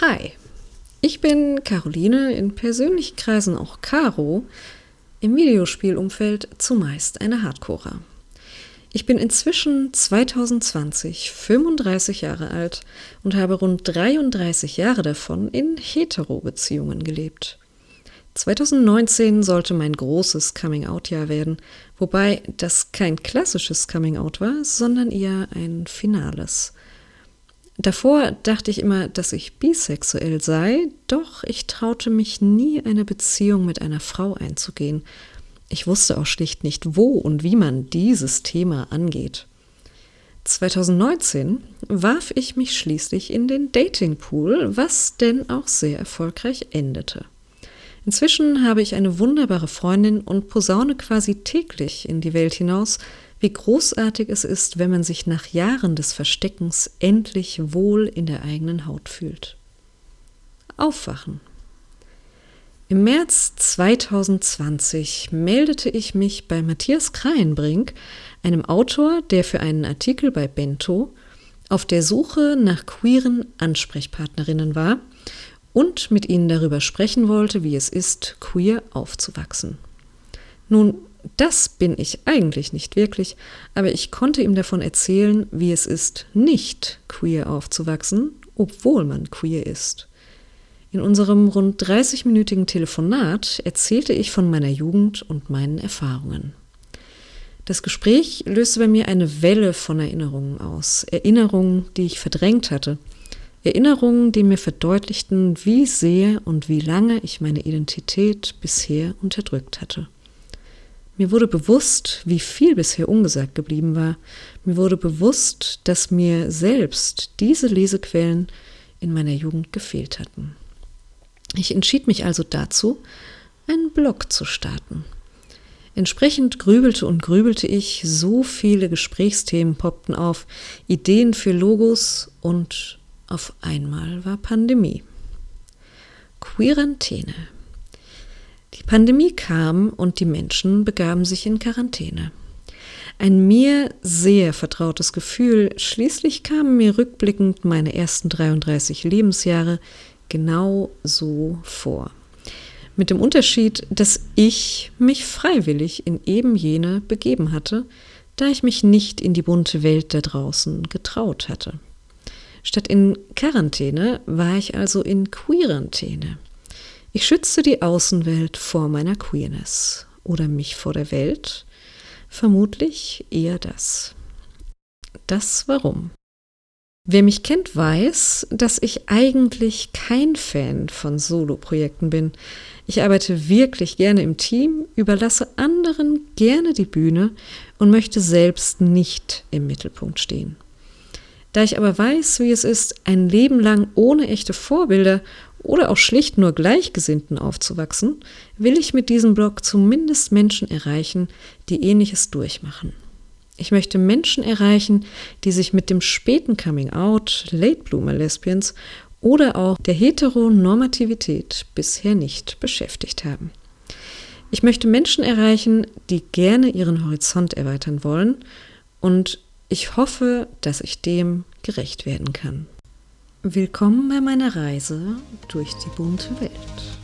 Hi, ich bin Caroline, in persönlichen Kreisen auch Caro, im Videospielumfeld zumeist eine Hardcorer. Ich bin inzwischen 2020 35 Jahre alt und habe rund 33 Jahre davon in Hetero-Beziehungen gelebt. 2019 sollte mein großes Coming-out-Jahr werden, wobei das kein klassisches Coming-out war, sondern eher ein finales. Davor dachte ich immer, dass ich bisexuell sei, doch ich traute mich nie, eine Beziehung mit einer Frau einzugehen. Ich wusste auch schlicht nicht, wo und wie man dieses Thema angeht. 2019 warf ich mich schließlich in den Datingpool, was denn auch sehr erfolgreich endete. Inzwischen habe ich eine wunderbare Freundin und posaune quasi täglich in die Welt hinaus, wie großartig es ist, wenn man sich nach Jahren des Versteckens endlich wohl in der eigenen Haut fühlt. Aufwachen. Im März 2020 meldete ich mich bei Matthias Kreienbrink, einem Autor, der für einen Artikel bei Bento auf der Suche nach queeren Ansprechpartnerinnen war und mit ihnen darüber sprechen wollte, wie es ist, queer aufzuwachsen. Nun das bin ich eigentlich nicht wirklich, aber ich konnte ihm davon erzählen, wie es ist, nicht queer aufzuwachsen, obwohl man queer ist. In unserem rund 30-minütigen Telefonat erzählte ich von meiner Jugend und meinen Erfahrungen. Das Gespräch löste bei mir eine Welle von Erinnerungen aus, Erinnerungen, die ich verdrängt hatte, Erinnerungen, die mir verdeutlichten, wie sehr und wie lange ich meine Identität bisher unterdrückt hatte. Mir wurde bewusst, wie viel bisher ungesagt geblieben war. Mir wurde bewusst, dass mir selbst diese Lesequellen in meiner Jugend gefehlt hatten. Ich entschied mich also dazu, einen Blog zu starten. Entsprechend grübelte und grübelte ich, so viele Gesprächsthemen poppten auf, Ideen für Logos und auf einmal war Pandemie. Quarantäne. Pandemie kam und die Menschen begaben sich in Quarantäne. Ein mir sehr vertrautes Gefühl, schließlich kamen mir rückblickend meine ersten 33 Lebensjahre genau so vor. Mit dem Unterschied, dass ich mich freiwillig in eben jene begeben hatte, da ich mich nicht in die bunte Welt da draußen getraut hatte. Statt in Quarantäne war ich also in Queerantäne. Ich schützte die Außenwelt vor meiner Queerness oder mich vor der Welt. Vermutlich eher das. Das warum? Wer mich kennt, weiß, dass ich eigentlich kein Fan von Solo-Projekten bin. Ich arbeite wirklich gerne im Team, überlasse anderen gerne die Bühne und möchte selbst nicht im Mittelpunkt stehen. Da ich aber weiß, wie es ist, ein Leben lang ohne echte Vorbilder oder auch schlicht nur Gleichgesinnten aufzuwachsen, will ich mit diesem Blog zumindest Menschen erreichen, die ähnliches durchmachen. Ich möchte Menschen erreichen, die sich mit dem späten Coming Out, Late Bloomer Lesbians oder auch der Heteronormativität bisher nicht beschäftigt haben. Ich möchte Menschen erreichen, die gerne ihren Horizont erweitern wollen und ich hoffe, dass ich dem gerecht werden kann. Willkommen bei meiner Reise durch die bunte Welt.